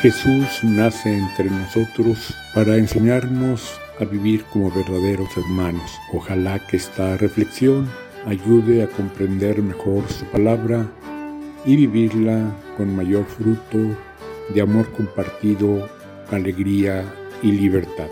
Jesús nace entre nosotros para enseñarnos a vivir como verdaderos hermanos. Ojalá que esta reflexión ayude a comprender mejor su palabra y vivirla con mayor fruto de amor compartido, alegría y libertad.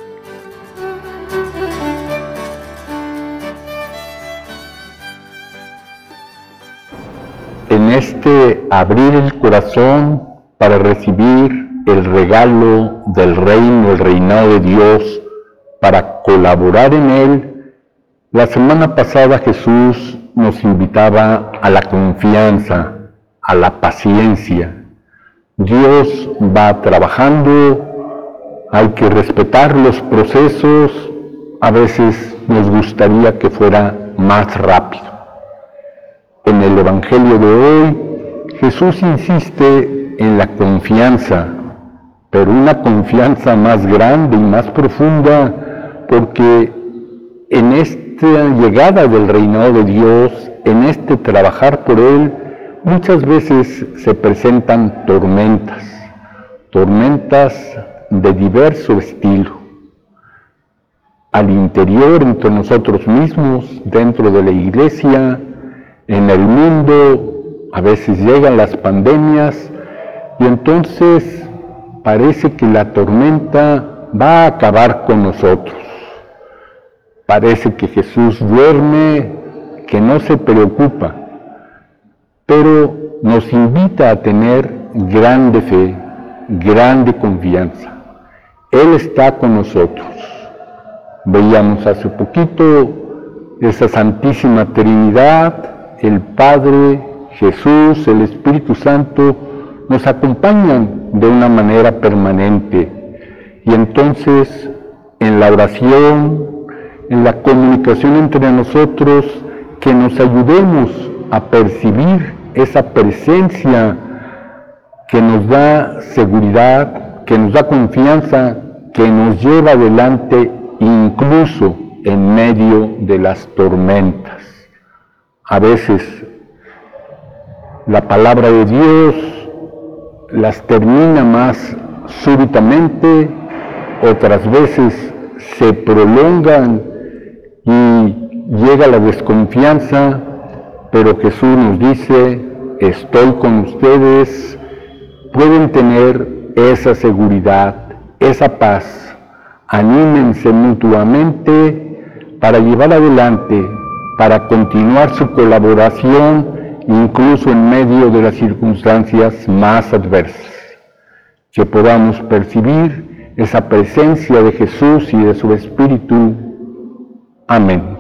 En este abrir el corazón para recibir el regalo del reino, el reinado de Dios, para colaborar en él, la semana pasada Jesús nos invitaba a la confianza, a la paciencia. Dios va trabajando, hay que respetar los procesos, a veces nos gustaría que fuera más rápido. En el Evangelio de hoy, Jesús insiste en la confianza, pero una confianza más grande y más profunda, porque en esta llegada del reinado de Dios, en este trabajar por Él, muchas veces se presentan tormentas, tormentas de diverso estilo. Al interior, entre nosotros mismos, dentro de la iglesia, en el mundo, a veces llegan las pandemias y entonces parece que la tormenta va a acabar con nosotros. Parece que Jesús duerme, que no se preocupa, pero nos invita a tener grande fe, grande confianza. Él está con nosotros. Veíamos hace poquito esa Santísima Trinidad, el Padre, Jesús, el Espíritu Santo, nos acompañan de una manera permanente. Y entonces en la oración, en la comunicación entre nosotros, que nos ayudemos a percibir esa presencia que nos da seguridad, que nos da confianza, que nos lleva adelante incluso en medio de las tormentas. A veces la palabra de Dios las termina más súbitamente, otras veces se prolongan y llega la desconfianza, pero Jesús nos dice, estoy con ustedes, pueden tener esa seguridad, esa paz, anímense mutuamente para llevar adelante, para continuar su colaboración incluso en medio de las circunstancias más adversas, que podamos percibir esa presencia de Jesús y de su Espíritu. Amén.